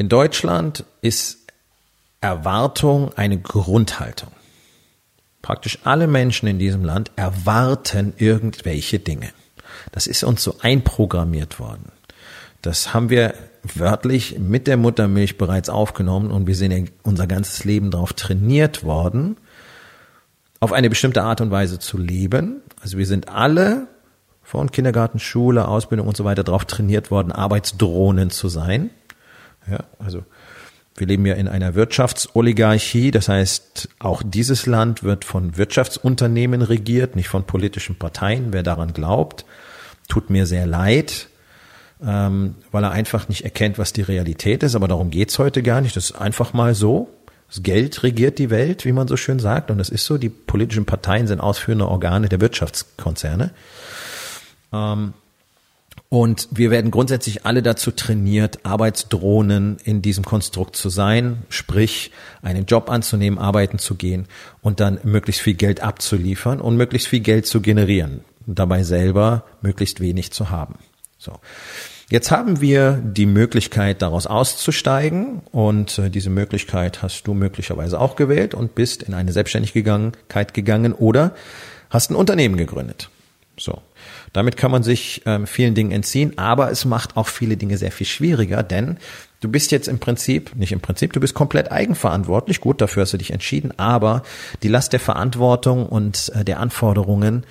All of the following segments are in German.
In Deutschland ist Erwartung eine Grundhaltung. Praktisch alle Menschen in diesem Land erwarten irgendwelche Dinge. Das ist uns so einprogrammiert worden. Das haben wir wörtlich mit der Muttermilch bereits aufgenommen und wir sind unser ganzes Leben darauf trainiert worden, auf eine bestimmte Art und Weise zu leben. Also wir sind alle von Kindergarten, Schule, Ausbildung und so weiter darauf trainiert worden, Arbeitsdrohnen zu sein. Ja, also wir leben ja in einer Wirtschaftsoligarchie, das heißt, auch dieses Land wird von Wirtschaftsunternehmen regiert, nicht von politischen Parteien. Wer daran glaubt, tut mir sehr leid, ähm, weil er einfach nicht erkennt, was die Realität ist. Aber darum geht's heute gar nicht. Das ist einfach mal so. Das Geld regiert die Welt, wie man so schön sagt. Und das ist so. Die politischen Parteien sind ausführende Organe der Wirtschaftskonzerne. Ähm, und wir werden grundsätzlich alle dazu trainiert, Arbeitsdrohnen in diesem Konstrukt zu sein, sprich einen Job anzunehmen, arbeiten zu gehen und dann möglichst viel Geld abzuliefern und möglichst viel Geld zu generieren dabei selber möglichst wenig zu haben. So. Jetzt haben wir die Möglichkeit, daraus auszusteigen und äh, diese Möglichkeit hast du möglicherweise auch gewählt und bist in eine Selbstständigkeit gegangen oder hast ein Unternehmen gegründet. So. Damit kann man sich ähm, vielen Dingen entziehen, aber es macht auch viele Dinge sehr viel schwieriger, denn du bist jetzt im Prinzip, nicht im Prinzip, du bist komplett eigenverantwortlich. Gut, dafür hast du dich entschieden, aber die Last der Verantwortung und äh, der Anforderungen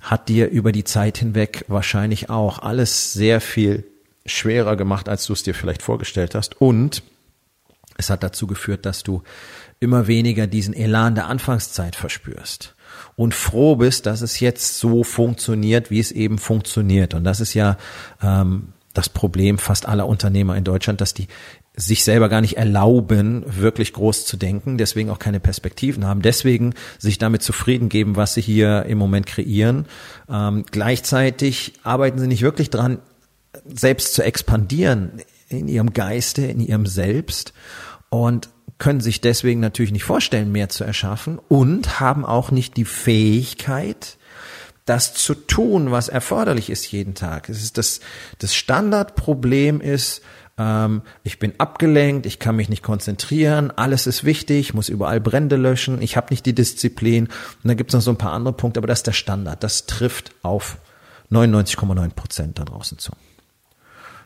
hat dir über die Zeit hinweg wahrscheinlich auch alles sehr viel schwerer gemacht, als du es dir vielleicht vorgestellt hast. Und es hat dazu geführt, dass du immer weniger diesen Elan der Anfangszeit verspürst und froh bist, dass es jetzt so funktioniert, wie es eben funktioniert. Und das ist ja ähm, das Problem fast aller Unternehmer in Deutschland, dass die sich selber gar nicht erlauben, wirklich groß zu denken, deswegen auch keine Perspektiven haben, deswegen sich damit zufrieden geben, was sie hier im Moment kreieren. Ähm, gleichzeitig arbeiten sie nicht wirklich dran, selbst zu expandieren in ihrem Geiste, in ihrem Selbst und können sich deswegen natürlich nicht vorstellen, mehr zu erschaffen und haben auch nicht die Fähigkeit, das zu tun, was erforderlich ist jeden Tag. Es ist das, das Standardproblem ist, ähm, ich bin abgelenkt, ich kann mich nicht konzentrieren, alles ist wichtig, muss überall Brände löschen, ich habe nicht die Disziplin. Und dann gibt es noch so ein paar andere Punkte, aber das ist der Standard. Das trifft auf 99,9 Prozent da draußen zu.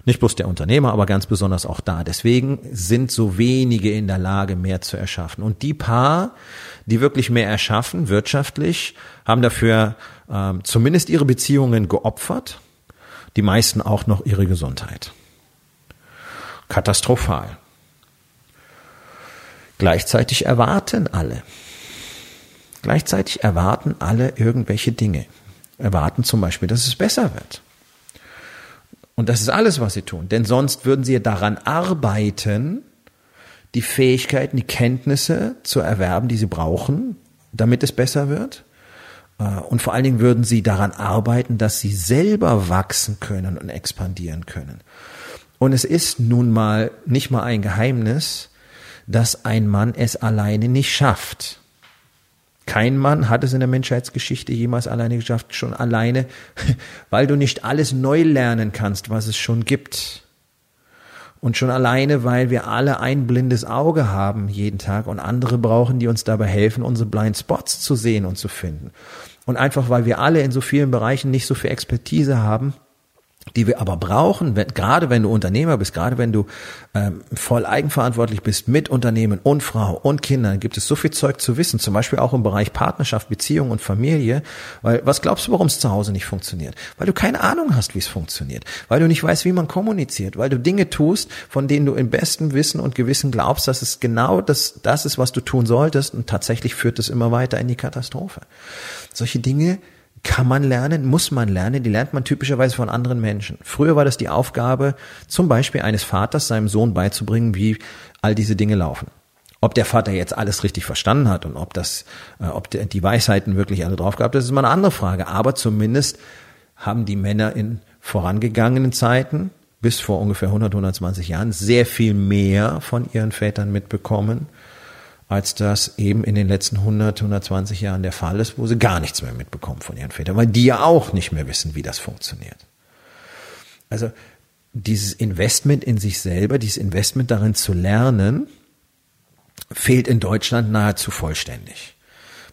Nicht bloß der Unternehmer, aber ganz besonders auch da. Deswegen sind so wenige in der Lage, mehr zu erschaffen. Und die paar, die wirklich mehr erschaffen, wirtschaftlich, haben dafür ähm, zumindest ihre Beziehungen geopfert, die meisten auch noch ihre Gesundheit. Katastrophal. Gleichzeitig erwarten alle. Gleichzeitig erwarten alle irgendwelche Dinge. Erwarten zum Beispiel, dass es besser wird. Und das ist alles, was sie tun. Denn sonst würden sie daran arbeiten, die Fähigkeiten, die Kenntnisse zu erwerben, die sie brauchen, damit es besser wird. Äh, und vor allen Dingen würden sie daran arbeiten, dass sie selber wachsen können und expandieren können. Und es ist nun mal nicht mal ein Geheimnis, dass ein Mann es alleine nicht schafft. Kein Mann hat es in der Menschheitsgeschichte jemals alleine geschafft, schon alleine, weil du nicht alles neu lernen kannst, was es schon gibt. Und schon alleine, weil wir alle ein blindes Auge haben jeden Tag und andere brauchen, die uns dabei helfen, unsere Blind Spots zu sehen und zu finden. Und einfach, weil wir alle in so vielen Bereichen nicht so viel Expertise haben, die wir aber brauchen, wenn, gerade wenn du Unternehmer bist, gerade wenn du ähm, voll eigenverantwortlich bist mit Unternehmen und Frau und Kindern, gibt es so viel Zeug zu wissen, zum Beispiel auch im Bereich Partnerschaft, Beziehung und Familie. Weil was glaubst du, warum es zu Hause nicht funktioniert? Weil du keine Ahnung hast, wie es funktioniert, weil du nicht weißt, wie man kommuniziert, weil du Dinge tust, von denen du im besten Wissen und Gewissen glaubst, dass es genau das, das ist, was du tun solltest, und tatsächlich führt es immer weiter in die Katastrophe. Solche Dinge kann man lernen, muss man lernen, die lernt man typischerweise von anderen Menschen. Früher war das die Aufgabe, zum Beispiel eines Vaters seinem Sohn beizubringen, wie all diese Dinge laufen. Ob der Vater jetzt alles richtig verstanden hat und ob das, äh, ob die Weisheiten wirklich alle drauf gehabt, das ist mal eine andere Frage. Aber zumindest haben die Männer in vorangegangenen Zeiten bis vor ungefähr 100, 120 Jahren sehr viel mehr von ihren Vätern mitbekommen als das eben in den letzten 100, 120 Jahren der Fall ist, wo sie gar nichts mehr mitbekommen von ihren Vätern, weil die ja auch nicht mehr wissen, wie das funktioniert. Also dieses Investment in sich selber, dieses Investment darin zu lernen, fehlt in Deutschland nahezu vollständig.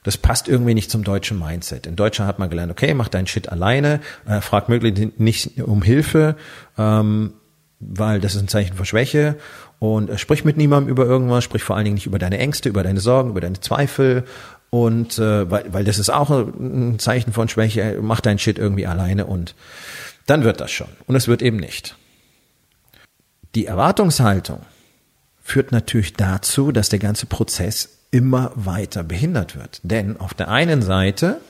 Das passt irgendwie nicht zum deutschen Mindset. In Deutschland hat man gelernt, okay, mach deinen Shit alleine, äh, frag möglichst nicht um Hilfe, ähm, weil das ist ein Zeichen von Schwäche und äh, sprich mit niemandem über irgendwas, sprich vor allen Dingen nicht über deine Ängste, über deine Sorgen, über deine Zweifel und äh, weil, weil das ist auch ein Zeichen von Schwäche, mach dein Shit irgendwie alleine und dann wird das schon und es wird eben nicht. Die Erwartungshaltung führt natürlich dazu, dass der ganze Prozess immer weiter behindert wird. Denn auf der einen Seite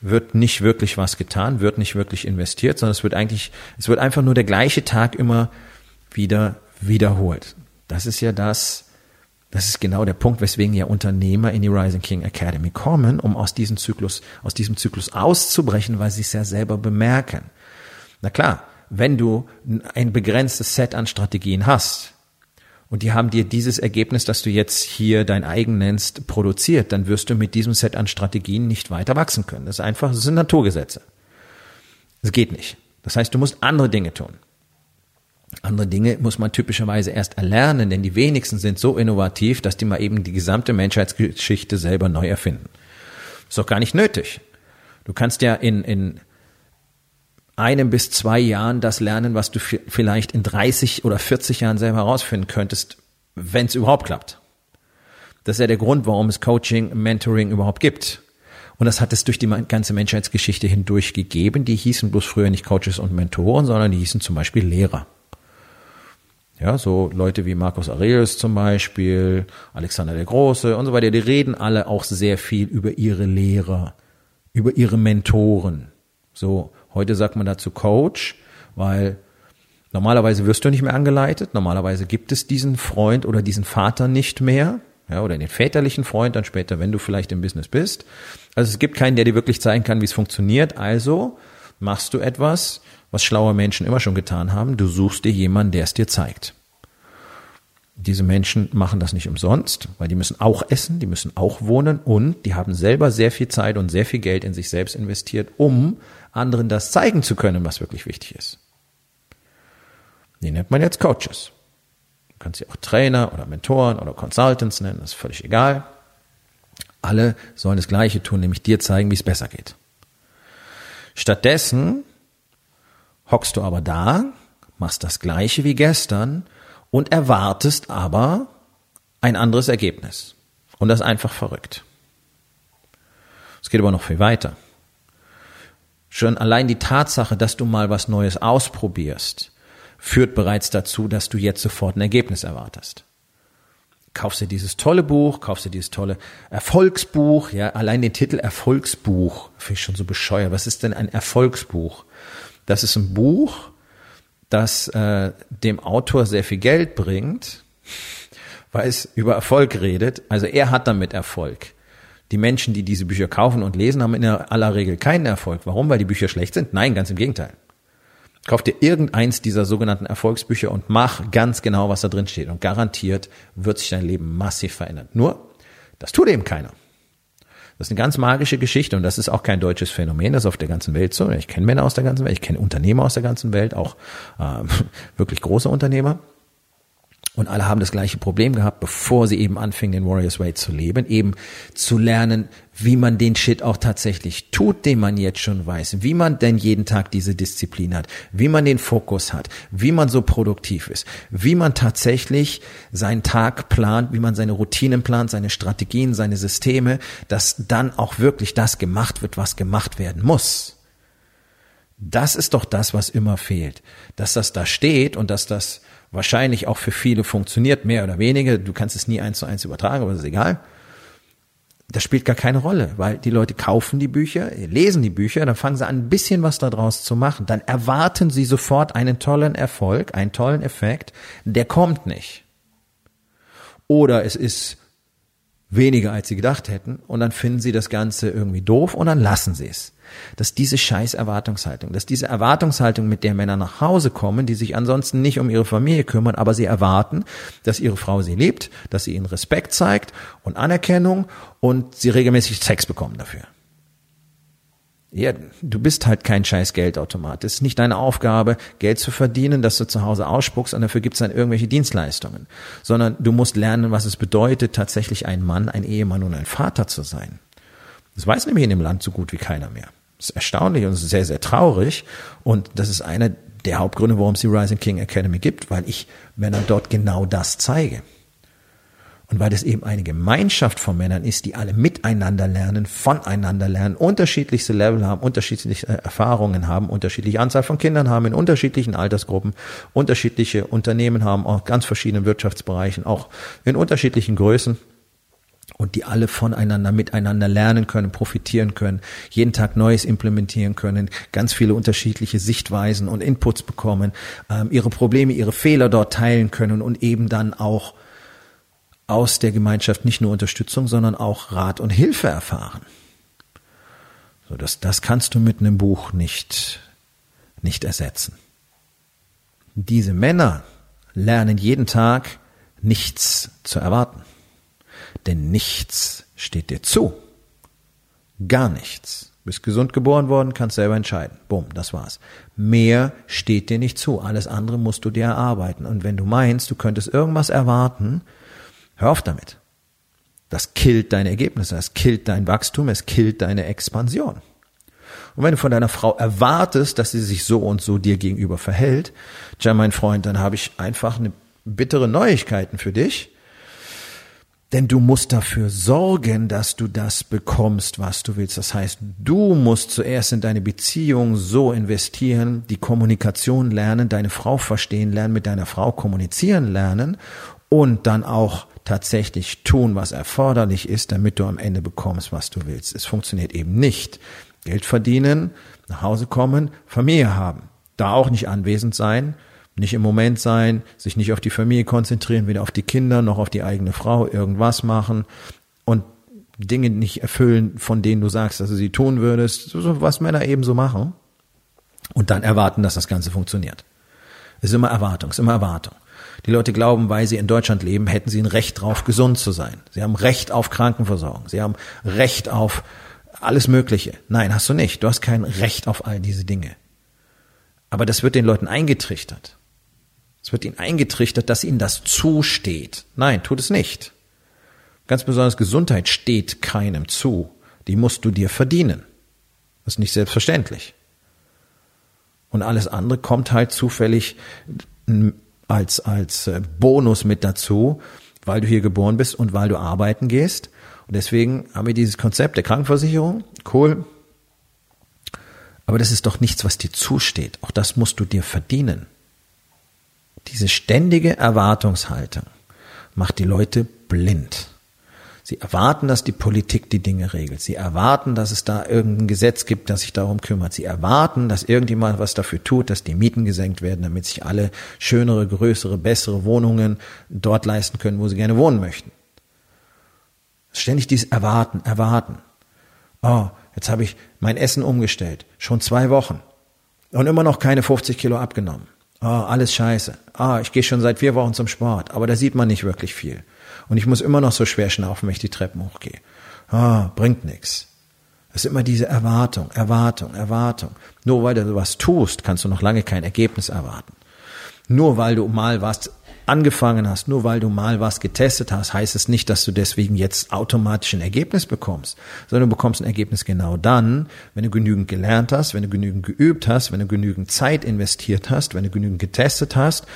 wird nicht wirklich was getan, wird nicht wirklich investiert, sondern es wird eigentlich, es wird einfach nur der gleiche Tag immer wieder wiederholt. Das ist ja das, das ist genau der Punkt, weswegen ja Unternehmer in die Rising King Academy kommen, um aus diesem Zyklus, aus diesem Zyklus auszubrechen, weil sie es ja selber bemerken. Na klar, wenn du ein begrenztes Set an Strategien hast, und die haben dir dieses Ergebnis, das du jetzt hier dein eigen nennst, produziert, dann wirst du mit diesem Set an Strategien nicht weiter wachsen können. Das ist einfach, das sind Naturgesetze. Das geht nicht. Das heißt, du musst andere Dinge tun. Andere Dinge muss man typischerweise erst erlernen, denn die wenigsten sind so innovativ, dass die mal eben die gesamte Menschheitsgeschichte selber neu erfinden. Ist doch gar nicht nötig. Du kannst ja in, in einem bis zwei Jahren das lernen, was du vielleicht in 30 oder 40 Jahren selber herausfinden könntest, wenn es überhaupt klappt. Das ist ja der Grund, warum es Coaching, Mentoring überhaupt gibt. Und das hat es durch die ganze Menschheitsgeschichte hindurch gegeben. Die hießen bloß früher nicht Coaches und Mentoren, sondern die hießen zum Beispiel Lehrer. Ja, so Leute wie Markus Aurelius zum Beispiel, Alexander der Große und so weiter, die reden alle auch sehr viel über ihre Lehrer, über ihre Mentoren. So, Heute sagt man dazu Coach, weil normalerweise wirst du nicht mehr angeleitet. Normalerweise gibt es diesen Freund oder diesen Vater nicht mehr. Ja, oder den väterlichen Freund dann später, wenn du vielleicht im Business bist. Also es gibt keinen, der dir wirklich zeigen kann, wie es funktioniert. Also machst du etwas, was schlaue Menschen immer schon getan haben. Du suchst dir jemanden, der es dir zeigt. Diese Menschen machen das nicht umsonst, weil die müssen auch essen, die müssen auch wohnen und die haben selber sehr viel Zeit und sehr viel Geld in sich selbst investiert, um anderen das zeigen zu können, was wirklich wichtig ist. Die nennt man jetzt Coaches. Du kannst sie auch Trainer oder Mentoren oder Consultants nennen, das ist völlig egal. Alle sollen das Gleiche tun, nämlich dir zeigen, wie es besser geht. Stattdessen hockst du aber da, machst das Gleiche wie gestern und erwartest aber ein anderes Ergebnis. Und das ist einfach verrückt. Es geht aber noch viel weiter. Schon allein die Tatsache, dass du mal was Neues ausprobierst, führt bereits dazu, dass du jetzt sofort ein Ergebnis erwartest. Kaufst dir dieses tolle Buch, kaufst dir dieses tolle Erfolgsbuch, ja, allein den Titel Erfolgsbuch, finde ich schon so bescheuert. Was ist denn ein Erfolgsbuch? Das ist ein Buch, das äh, dem Autor sehr viel Geld bringt, weil es über Erfolg redet. Also er hat damit Erfolg. Die Menschen, die diese Bücher kaufen und lesen, haben in aller Regel keinen Erfolg. Warum? Weil die Bücher schlecht sind? Nein, ganz im Gegenteil. Kauf dir irgendeins dieser sogenannten Erfolgsbücher und mach ganz genau, was da drin steht. Und garantiert wird sich dein Leben massiv verändern. Nur, das tut eben keiner. Das ist eine ganz magische Geschichte und das ist auch kein deutsches Phänomen, das ist auf der ganzen Welt so. Ich kenne Männer aus der ganzen Welt, ich kenne Unternehmer aus der ganzen Welt, auch äh, wirklich große Unternehmer. Und alle haben das gleiche Problem gehabt, bevor sie eben anfingen, den Warriors Way zu leben, eben zu lernen, wie man den Shit auch tatsächlich tut, den man jetzt schon weiß, wie man denn jeden Tag diese Disziplin hat, wie man den Fokus hat, wie man so produktiv ist, wie man tatsächlich seinen Tag plant, wie man seine Routinen plant, seine Strategien, seine Systeme, dass dann auch wirklich das gemacht wird, was gemacht werden muss. Das ist doch das, was immer fehlt. Dass das da steht und dass das wahrscheinlich auch für viele funktioniert, mehr oder weniger. Du kannst es nie eins zu eins übertragen, aber das ist egal. das spielt gar keine Rolle, weil die Leute kaufen die Bücher, lesen die Bücher, dann fangen sie an, ein bisschen was daraus zu machen. Dann erwarten sie sofort einen tollen Erfolg, einen tollen Effekt. Der kommt nicht. Oder es ist weniger, als sie gedacht hätten, und dann finden sie das Ganze irgendwie doof und dann lassen sie es. Dass diese scheiß Erwartungshaltung, dass diese Erwartungshaltung, mit der Männer nach Hause kommen, die sich ansonsten nicht um ihre Familie kümmern, aber sie erwarten, dass ihre Frau sie liebt, dass sie ihnen Respekt zeigt und Anerkennung und sie regelmäßig Sex bekommen dafür. Ja, du bist halt kein scheiß Geldautomat. Es ist nicht deine Aufgabe, Geld zu verdienen, dass du zu Hause ausspuckst und dafür gibt's dann irgendwelche Dienstleistungen. Sondern du musst lernen, was es bedeutet, tatsächlich ein Mann, ein Ehemann und ein Vater zu sein. Das weiß nämlich in dem Land so gut wie keiner mehr. Das ist erstaunlich und sehr, sehr traurig. Und das ist einer der Hauptgründe, warum es die Rising King Academy gibt, weil ich Männern dort genau das zeige. Und weil es eben eine Gemeinschaft von Männern ist, die alle miteinander lernen, voneinander lernen, unterschiedlichste Level haben, unterschiedliche Erfahrungen haben, unterschiedliche Anzahl von Kindern haben, in unterschiedlichen Altersgruppen, unterschiedliche Unternehmen haben, auch ganz verschiedenen Wirtschaftsbereichen, auch in unterschiedlichen Größen und die alle voneinander, miteinander lernen können, profitieren können, jeden Tag Neues implementieren können, ganz viele unterschiedliche Sichtweisen und Inputs bekommen, ähm, ihre Probleme, ihre Fehler dort teilen können und eben dann auch aus der Gemeinschaft nicht nur Unterstützung, sondern auch Rat und Hilfe erfahren. So, das, das kannst du mit einem Buch nicht, nicht ersetzen. Diese Männer lernen jeden Tag nichts zu erwarten. Denn nichts steht dir zu. Gar nichts. Bist gesund geboren worden, kannst selber entscheiden. Bumm, das war's. Mehr steht dir nicht zu. Alles andere musst du dir erarbeiten. Und wenn du meinst, du könntest irgendwas erwarten, Hör auf damit. Das killt deine Ergebnisse, das killt dein Wachstum, es killt deine Expansion. Und wenn du von deiner Frau erwartest, dass sie sich so und so dir gegenüber verhält, tja, mein Freund, dann habe ich einfach eine bittere Neuigkeiten für dich. Denn du musst dafür sorgen, dass du das bekommst, was du willst. Das heißt, du musst zuerst in deine Beziehung so investieren, die Kommunikation lernen, deine Frau verstehen lernen, mit deiner Frau kommunizieren lernen und dann auch tatsächlich tun, was erforderlich ist, damit du am Ende bekommst, was du willst. Es funktioniert eben nicht. Geld verdienen, nach Hause kommen, Familie haben. Da auch nicht anwesend sein, nicht im Moment sein, sich nicht auf die Familie konzentrieren, weder auf die Kinder noch auf die eigene Frau, irgendwas machen und Dinge nicht erfüllen, von denen du sagst, dass du sie tun würdest, so was Männer eben so machen und dann erwarten, dass das Ganze funktioniert. Es ist immer Erwartung, es ist immer Erwartung. Die Leute glauben, weil sie in Deutschland leben, hätten sie ein Recht drauf, gesund zu sein. Sie haben Recht auf Krankenversorgung. Sie haben Recht auf alles Mögliche. Nein, hast du nicht. Du hast kein Recht auf all diese Dinge. Aber das wird den Leuten eingetrichtert. Es wird ihnen eingetrichtert, dass ihnen das zusteht. Nein, tut es nicht. Ganz besonders Gesundheit steht keinem zu. Die musst du dir verdienen. Das ist nicht selbstverständlich. Und alles andere kommt halt zufällig als, als äh, Bonus mit dazu, weil du hier geboren bist und weil du arbeiten gehst. Und deswegen haben wir dieses Konzept der Krankenversicherung. Cool. Aber das ist doch nichts, was dir zusteht. Auch das musst du dir verdienen. Diese ständige Erwartungshaltung macht die Leute blind. Sie erwarten, dass die Politik die Dinge regelt. Sie erwarten, dass es da irgendein Gesetz gibt, das sich darum kümmert. Sie erwarten, dass irgendjemand was dafür tut, dass die Mieten gesenkt werden, damit sich alle schönere, größere, bessere Wohnungen dort leisten können, wo sie gerne wohnen möchten. Ständig dieses Erwarten, Erwarten. Oh, jetzt habe ich mein Essen umgestellt. Schon zwei Wochen. Und immer noch keine 50 Kilo abgenommen. Oh, alles scheiße. Ah, ich gehe schon seit vier Wochen zum Sport, aber da sieht man nicht wirklich viel. Und ich muss immer noch so schwer schnaufen, wenn ich die Treppen hochgehe. Ah, bringt nichts. Es ist immer diese Erwartung, Erwartung, Erwartung. Nur weil du was tust, kannst du noch lange kein Ergebnis erwarten. Nur weil du mal was angefangen hast, nur weil du mal was getestet hast, heißt es nicht, dass du deswegen jetzt automatisch ein Ergebnis bekommst, sondern du bekommst ein Ergebnis genau dann, wenn du genügend gelernt hast, wenn du genügend geübt hast, wenn du genügend Zeit investiert hast, wenn du genügend getestet hast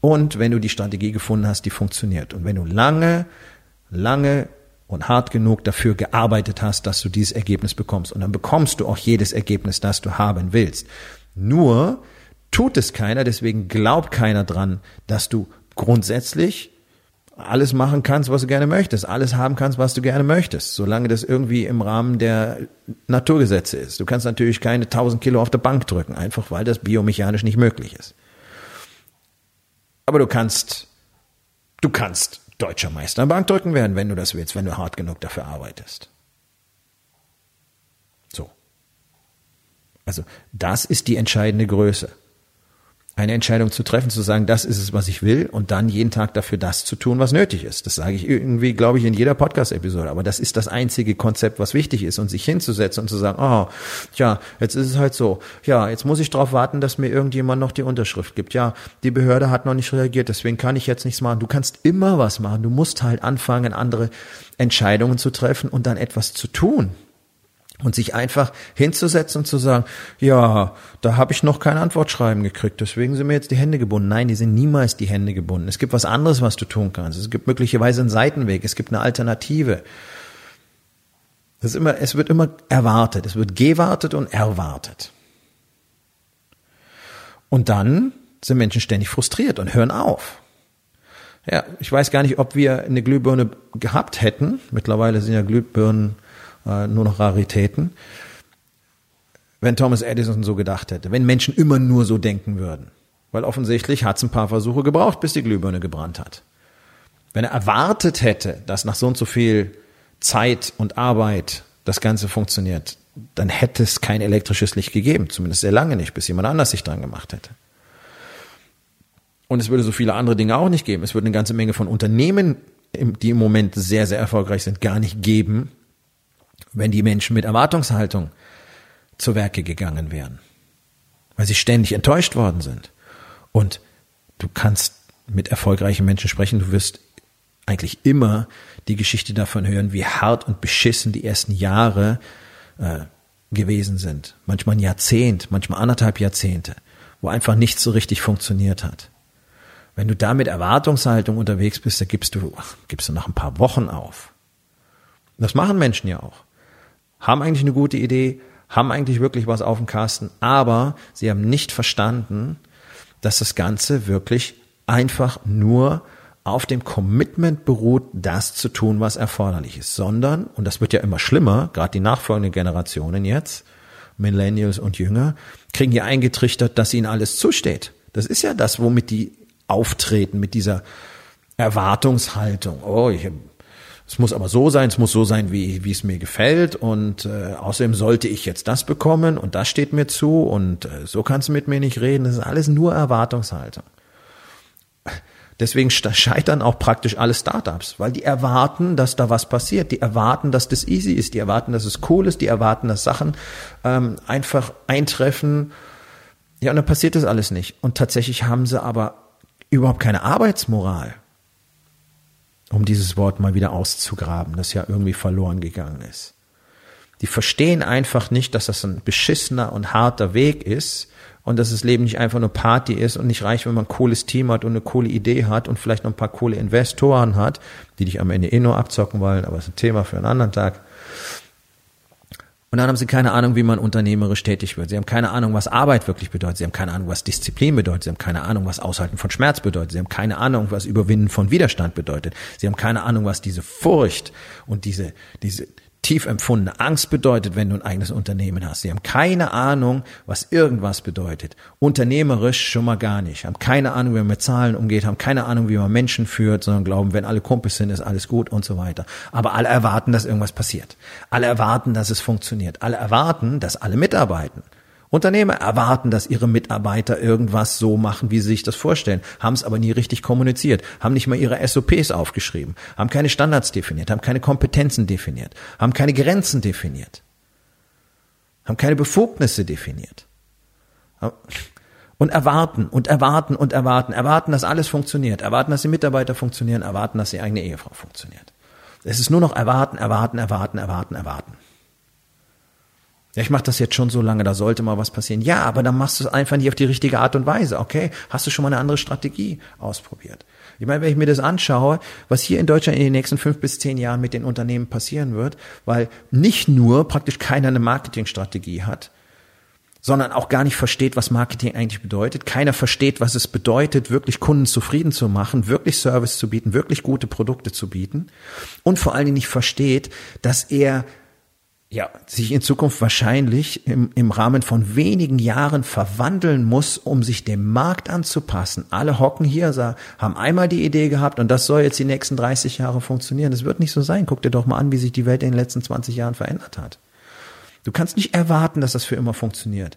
und wenn du die Strategie gefunden hast, die funktioniert. Und wenn du lange, lange und hart genug dafür gearbeitet hast, dass du dieses Ergebnis bekommst. Und dann bekommst du auch jedes Ergebnis, das du haben willst. Nur tut es keiner, deswegen glaubt keiner dran, dass du grundsätzlich alles machen kannst, was du gerne möchtest, alles haben kannst, was du gerne möchtest, solange das irgendwie im Rahmen der Naturgesetze ist. Du kannst natürlich keine 1000 Kilo auf der Bank drücken, einfach weil das biomechanisch nicht möglich ist. Aber du kannst, du kannst deutscher Meister im Bankdrücken werden, wenn du das willst, wenn du hart genug dafür arbeitest. So. Also, das ist die entscheidende Größe eine Entscheidung zu treffen, zu sagen, das ist es, was ich will und dann jeden Tag dafür das zu tun, was nötig ist. Das sage ich irgendwie, glaube ich, in jeder Podcast-Episode. Aber das ist das einzige Konzept, was wichtig ist und sich hinzusetzen und zu sagen, oh, ja, jetzt ist es halt so. Ja, jetzt muss ich darauf warten, dass mir irgendjemand noch die Unterschrift gibt. Ja, die Behörde hat noch nicht reagiert, deswegen kann ich jetzt nichts machen. Du kannst immer was machen. Du musst halt anfangen, andere Entscheidungen zu treffen und dann etwas zu tun. Und sich einfach hinzusetzen und zu sagen, ja, da habe ich noch kein Antwortschreiben gekriegt, deswegen sind mir jetzt die Hände gebunden. Nein, die sind niemals die Hände gebunden. Es gibt was anderes, was du tun kannst. Es gibt möglicherweise einen Seitenweg, es gibt eine Alternative. Es, ist immer, es wird immer erwartet, es wird gewartet und erwartet. Und dann sind Menschen ständig frustriert und hören auf. Ja, ich weiß gar nicht, ob wir eine Glühbirne gehabt hätten. Mittlerweile sind ja Glühbirnen äh, nur noch Raritäten. Wenn Thomas Edison so gedacht hätte, wenn Menschen immer nur so denken würden. Weil offensichtlich hat es ein paar Versuche gebraucht, bis die Glühbirne gebrannt hat. Wenn er erwartet hätte, dass nach so und so viel Zeit und Arbeit das Ganze funktioniert, dann hätte es kein elektrisches Licht gegeben, zumindest sehr lange nicht, bis jemand anders sich dran gemacht hätte. Und es würde so viele andere Dinge auch nicht geben. Es würde eine ganze Menge von Unternehmen, die im Moment sehr, sehr erfolgreich sind, gar nicht geben, wenn die Menschen mit Erwartungshaltung zu Werke gegangen wären, weil sie ständig enttäuscht worden sind. Und du kannst mit erfolgreichen Menschen sprechen, du wirst eigentlich immer die Geschichte davon hören, wie hart und beschissen die ersten Jahre äh, gewesen sind. Manchmal ein Jahrzehnt, manchmal anderthalb Jahrzehnte, wo einfach nichts so richtig funktioniert hat. Wenn du da mit Erwartungshaltung unterwegs bist, da gibst du, ach, gibst du nach ein paar Wochen auf. Das machen Menschen ja auch haben eigentlich eine gute Idee, haben eigentlich wirklich was auf dem Kasten, aber sie haben nicht verstanden, dass das Ganze wirklich einfach nur auf dem Commitment beruht, das zu tun, was erforderlich ist, sondern, und das wird ja immer schlimmer, gerade die nachfolgenden Generationen jetzt, Millennials und Jünger, kriegen hier eingetrichtert, dass ihnen alles zusteht. Das ist ja das, womit die auftreten, mit dieser Erwartungshaltung. Oh, ich es muss aber so sein, es muss so sein, wie, wie es mir gefällt und äh, außerdem sollte ich jetzt das bekommen und das steht mir zu und äh, so kannst du mit mir nicht reden. Das ist alles nur Erwartungshaltung. Deswegen scheitern auch praktisch alle Startups, weil die erwarten, dass da was passiert. Die erwarten, dass das easy ist. Die erwarten, dass es cool ist. Die erwarten, dass Sachen ähm, einfach eintreffen. Ja, und dann passiert das alles nicht. Und tatsächlich haben sie aber überhaupt keine Arbeitsmoral um dieses Wort mal wieder auszugraben, das ja irgendwie verloren gegangen ist. Die verstehen einfach nicht, dass das ein beschissener und harter Weg ist und dass das Leben nicht einfach nur Party ist und nicht reicht, wenn man ein cooles Team hat und eine coole Idee hat und vielleicht noch ein paar coole Investoren hat, die dich am Ende eh nur abzocken wollen, aber das ist ein Thema für einen anderen Tag. Und dann haben sie keine Ahnung, wie man unternehmerisch tätig wird. Sie haben keine Ahnung, was Arbeit wirklich bedeutet. Sie haben keine Ahnung, was Disziplin bedeutet. Sie haben keine Ahnung, was Aushalten von Schmerz bedeutet. Sie haben keine Ahnung, was Überwinden von Widerstand bedeutet. Sie haben keine Ahnung, was diese Furcht und diese, diese, tief empfundene Angst bedeutet, wenn du ein eigenes Unternehmen hast. Sie haben keine Ahnung, was irgendwas bedeutet. Unternehmerisch schon mal gar nicht. Haben keine Ahnung, wie man mit Zahlen umgeht, haben keine Ahnung, wie man Menschen führt, sondern glauben, wenn alle Kumpels sind, ist alles gut und so weiter. Aber alle erwarten, dass irgendwas passiert. Alle erwarten, dass es funktioniert. Alle erwarten, dass alle mitarbeiten. Unternehmer erwarten, dass ihre Mitarbeiter irgendwas so machen, wie sie sich das vorstellen, haben es aber nie richtig kommuniziert, haben nicht mal ihre SOPs aufgeschrieben, haben keine Standards definiert, haben keine Kompetenzen definiert, haben keine Grenzen definiert, haben keine Befugnisse definiert. Und erwarten und erwarten und erwarten, erwarten, dass alles funktioniert, erwarten, dass die Mitarbeiter funktionieren, erwarten, dass die eigene Ehefrau funktioniert. Es ist nur noch erwarten, erwarten, erwarten, erwarten, erwarten. Ja, ich mache das jetzt schon so lange, da sollte mal was passieren. Ja, aber dann machst du es einfach nicht auf die richtige Art und Weise. Okay, hast du schon mal eine andere Strategie ausprobiert? Ich meine, wenn ich mir das anschaue, was hier in Deutschland in den nächsten fünf bis zehn Jahren mit den Unternehmen passieren wird, weil nicht nur praktisch keiner eine Marketingstrategie hat, sondern auch gar nicht versteht, was Marketing eigentlich bedeutet. Keiner versteht, was es bedeutet, wirklich Kunden zufrieden zu machen, wirklich Service zu bieten, wirklich gute Produkte zu bieten und vor allen Dingen nicht versteht, dass er ja, sich in Zukunft wahrscheinlich im, im Rahmen von wenigen Jahren verwandeln muss, um sich dem Markt anzupassen. Alle hocken hier, haben einmal die Idee gehabt und das soll jetzt die nächsten 30 Jahre funktionieren. Das wird nicht so sein. Guck dir doch mal an, wie sich die Welt in den letzten 20 Jahren verändert hat. Du kannst nicht erwarten, dass das für immer funktioniert.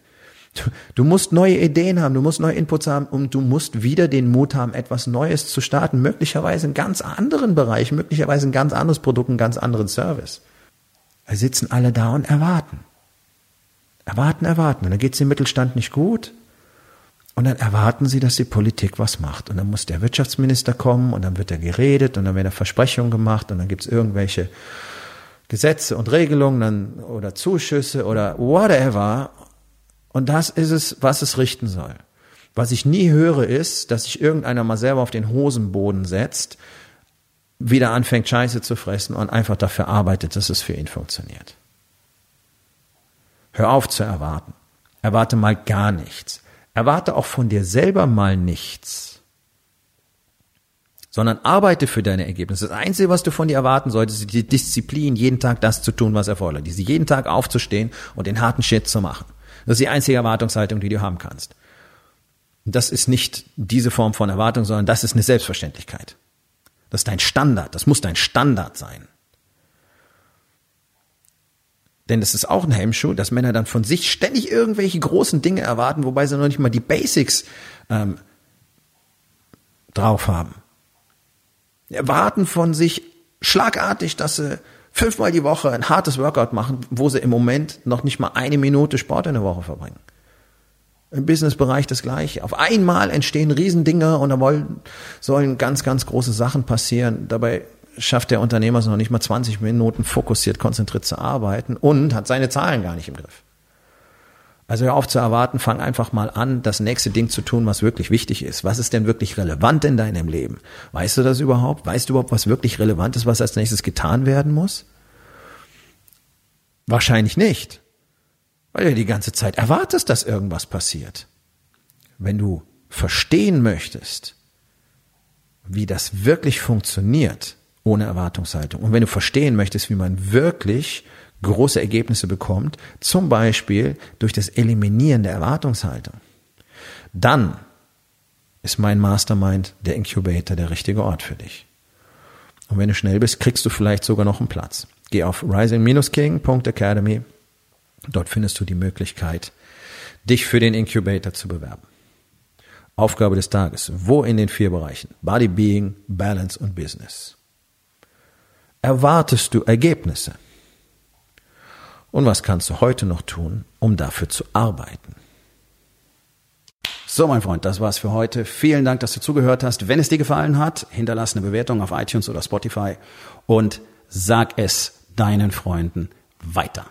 Du, du musst neue Ideen haben, du musst neue Inputs haben und du musst wieder den Mut haben, etwas Neues zu starten. Möglicherweise in ganz anderen Bereichen, möglicherweise ein ganz anderes Produkt, einen ganz anderen Service. Wir sitzen alle da und erwarten. Erwarten, erwarten. Und dann geht es dem Mittelstand nicht gut. Und dann erwarten sie, dass die Politik was macht. Und dann muss der Wirtschaftsminister kommen und dann wird er geredet und dann werden Versprechungen gemacht und dann gibt es irgendwelche Gesetze und Regelungen dann, oder Zuschüsse oder whatever. Und das ist es, was es richten soll. Was ich nie höre, ist, dass sich irgendeiner mal selber auf den Hosenboden setzt wieder anfängt, Scheiße zu fressen und einfach dafür arbeitet, dass es für ihn funktioniert. Hör auf zu erwarten. Erwarte mal gar nichts. Erwarte auch von dir selber mal nichts. Sondern arbeite für deine Ergebnisse. Das Einzige, was du von dir erwarten solltest, ist die Disziplin, jeden Tag das zu tun, was erforderlich ist. Jeden Tag aufzustehen und den harten Shit zu machen. Das ist die einzige Erwartungshaltung, die du haben kannst. Das ist nicht diese Form von Erwartung, sondern das ist eine Selbstverständlichkeit. Das ist dein Standard. Das muss dein Standard sein. Denn es ist auch ein Hemmschuh, dass Männer dann von sich ständig irgendwelche großen Dinge erwarten, wobei sie noch nicht mal die Basics ähm, drauf haben. Erwarten von sich schlagartig, dass sie fünfmal die Woche ein hartes Workout machen, wo sie im Moment noch nicht mal eine Minute Sport in der Woche verbringen. Im Businessbereich das gleiche. Auf einmal entstehen Riesendinger und da wollen, sollen ganz, ganz große Sachen passieren. Dabei schafft der Unternehmer es noch nicht mal 20 Minuten fokussiert, konzentriert zu arbeiten und hat seine Zahlen gar nicht im Griff. Also hör auf zu erwarten, fang einfach mal an, das nächste Ding zu tun, was wirklich wichtig ist. Was ist denn wirklich relevant in deinem Leben? Weißt du das überhaupt? Weißt du überhaupt, was wirklich relevant ist, was als nächstes getan werden muss? Wahrscheinlich nicht weil du die ganze Zeit erwartest, dass irgendwas passiert. Wenn du verstehen möchtest, wie das wirklich funktioniert, ohne Erwartungshaltung, und wenn du verstehen möchtest, wie man wirklich große Ergebnisse bekommt, zum Beispiel durch das Eliminieren der Erwartungshaltung, dann ist mein Mastermind, der Incubator, der richtige Ort für dich. Und wenn du schnell bist, kriegst du vielleicht sogar noch einen Platz. Geh auf rising-king.academy Dort findest du die Möglichkeit, dich für den Incubator zu bewerben. Aufgabe des Tages. Wo in den vier Bereichen? Body, Being, Balance und Business. Erwartest du Ergebnisse? Und was kannst du heute noch tun, um dafür zu arbeiten? So, mein Freund, das war's für heute. Vielen Dank, dass du zugehört hast. Wenn es dir gefallen hat, hinterlass eine Bewertung auf iTunes oder Spotify und sag es deinen Freunden weiter.